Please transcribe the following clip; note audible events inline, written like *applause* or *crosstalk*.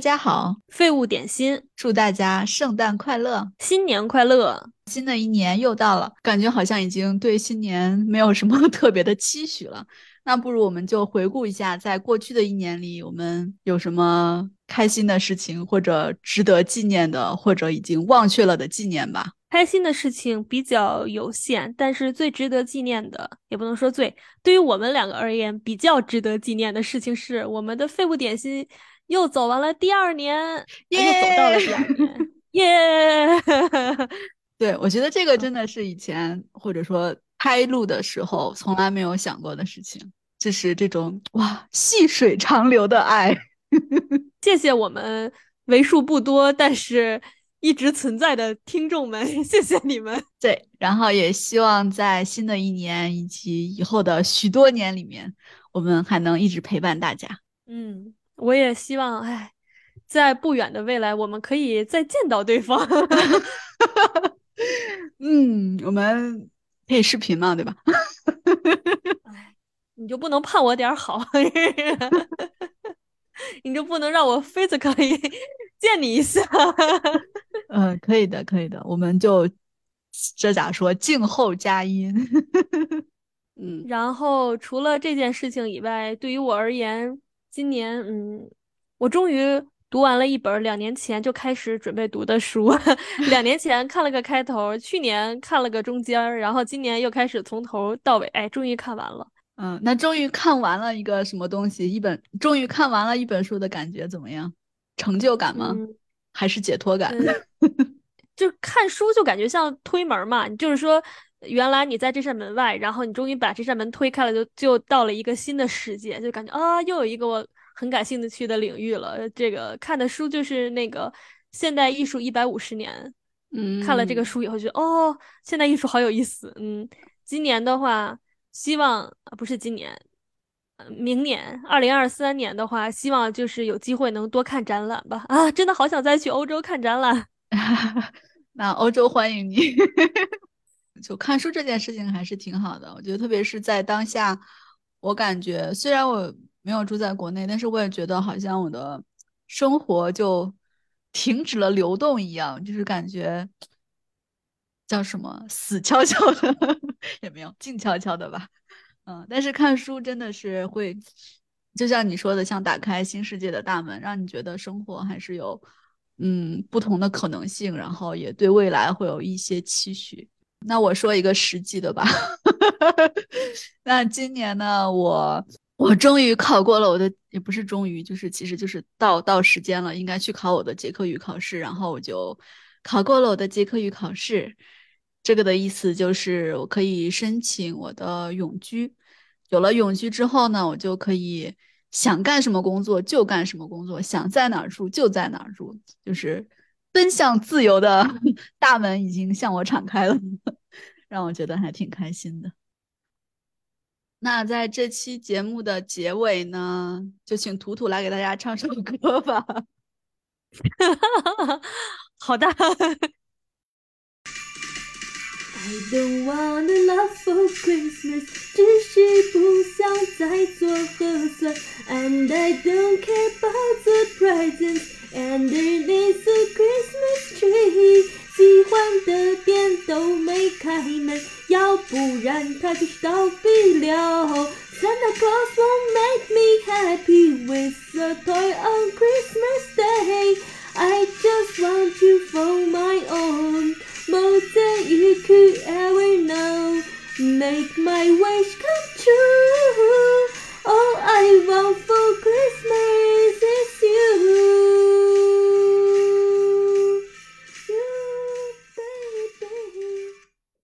大家好，废物点心，祝大家圣诞快乐，新年快乐！新的一年又到了，感觉好像已经对新年没有什么特别的期许了。*laughs* 那不如我们就回顾一下，在过去的一年里，我们有什么开心的事情，或者值得纪念的，或者已经忘却了的纪念吧。开心的事情比较有限，但是最值得纪念的，也不能说最，对于我们两个而言，比较值得纪念的事情是，我们的废物点心又走完了第二年，又走到了第二年，*laughs* 耶！*laughs* 对，我觉得这个真的是以前或者说。开录的时候从来没有想过的事情，就是这种哇细水长流的爱。*laughs* 谢谢我们为数不多但是一直存在的听众们，谢谢你们。对，然后也希望在新的一年以及以后的许多年里面，我们还能一直陪伴大家。嗯，我也希望，哎，在不远的未来，我们可以再见到对方。*laughs* 嗯，我们。可以视频嘛，对吧？*laughs* 哎，你就不能盼我点好？*laughs* 你就不能让我 physically 见你一下？嗯，可以的，可以的。我们就这咋说？静候佳音。嗯，然后除了这件事情以外，对于我而言，今年，嗯，我终于。读完了一本两年前就开始准备读的书，*laughs* 两年前看了个开头，去年看了个中间，然后今年又开始从头到尾，哎，终于看完了。嗯，那终于看完了一个什么东西？一本终于看完了一本书的感觉怎么样？成就感吗？还是解脱感？*laughs* 就看书就感觉像推门嘛，就是说原来你在这扇门外，然后你终于把这扇门推开了，就就到了一个新的世界，就感觉啊，又有一个我。很感兴趣的领域了，这个看的书就是那个现代艺术一百五十年，嗯，看了这个书以后觉得哦，现代艺术好有意思，嗯，今年的话，希望不是今年，明年二零二三年的话，希望就是有机会能多看展览吧，啊，真的好想再去欧洲看展览，*laughs* 那欧洲欢迎你，就看书这件事情还是挺好的，我觉得特别是在当下，我感觉虽然我。没有住在国内，但是我也觉得好像我的生活就停止了流动一样，就是感觉叫什么死悄悄的 *laughs* 也没有，静悄悄的吧。嗯，但是看书真的是会，就像你说的，像打开新世界的大门，让你觉得生活还是有嗯不同的可能性，然后也对未来会有一些期许。那我说一个实际的吧，*laughs* 那今年呢，我。我终于考过了我的，也不是终于，就是其实就是到到时间了，应该去考我的捷克语考试，然后我就考过了我的捷克语考试。这个的意思就是我可以申请我的永居。有了永居之后呢，我就可以想干什么工作就干什么工作，想在哪儿住就在哪儿住，就是奔向自由的 *laughs* 大门已经向我敞开了，*laughs* 让我觉得还挺开心的。那在这期节目的结尾呢，就请图图来给大家唱首歌吧。*laughs* 好的。I don't want a love for Christmas，只是不想再做核酸。And I don't care about the presents 喜欢的店都没开门，要不然它就是倒闭了。Santa Claus won't make me happy with a toy on Christmas Day. I just want you for my own, more than you could ever know. Make my wish come